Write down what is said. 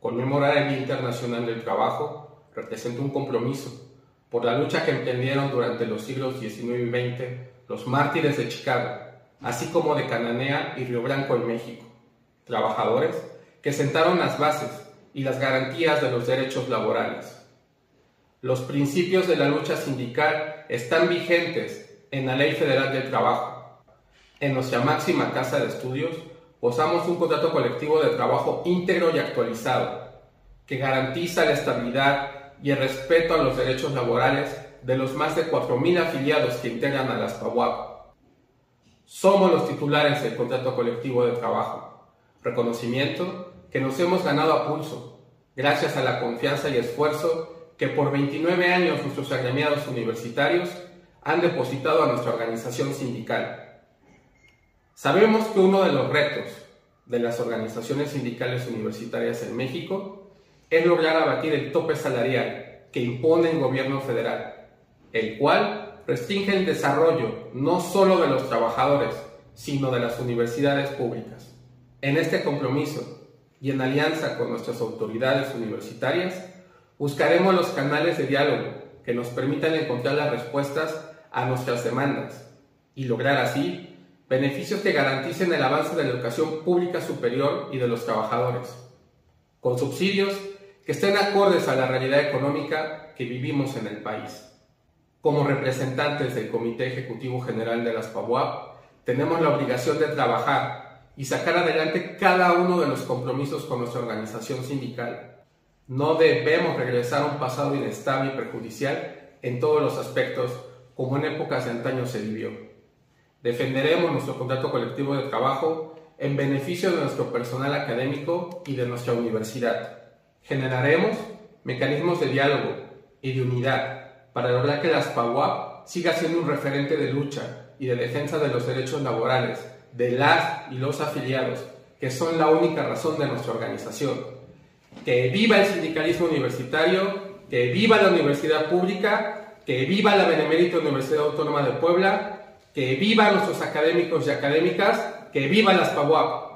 conmemorar el Día Internacional del Trabajo representa un compromiso por la lucha que emprendieron durante los siglos XIX y XX los mártires de Chicago, así como de Cananea y Río Branco en México, trabajadores que sentaron las bases y las garantías de los derechos laborales. Los principios de la lucha sindical están vigentes en la Ley Federal del Trabajo. En nuestra máxima casa de estudios posamos un contrato colectivo de trabajo íntegro y actualizado, que garantiza la estabilidad y el respeto a los derechos laborales de los más de 4.000 afiliados que integran a las PAWAP. Somos los titulares del contrato colectivo de trabajo, reconocimiento que nos hemos ganado a pulso, gracias a la confianza y esfuerzo que por 29 años nuestros agremiados universitarios han depositado a nuestra organización sindical. Sabemos que uno de los retos de las organizaciones sindicales universitarias en México es lograr abatir el tope salarial que impone el gobierno federal, el cual restringe el desarrollo no solo de los trabajadores, sino de las universidades públicas. En este compromiso y en alianza con nuestras autoridades universitarias, buscaremos los canales de diálogo que nos permitan encontrar las respuestas a nuestras demandas y lograr así beneficios que garanticen el avance de la educación pública superior y de los trabajadores, con subsidios que estén acordes a la realidad económica que vivimos en el país. Como representantes del Comité Ejecutivo General de las PAUAP, tenemos la obligación de trabajar y sacar adelante cada uno de los compromisos con nuestra organización sindical. No debemos regresar a un pasado inestable y perjudicial en todos los aspectos como en épocas de antaño se vivió. Defenderemos nuestro contrato colectivo de trabajo en beneficio de nuestro personal académico y de nuestra universidad. Generaremos mecanismos de diálogo y de unidad para lograr que las PAUAP siga siendo un referente de lucha y de defensa de los derechos laborales de las y los afiliados, que son la única razón de nuestra organización. Que viva el sindicalismo universitario, que viva la universidad pública que viva la Benemérita Universidad Autónoma de Puebla, que viva nuestros académicos y académicas, que viva las PAUAP.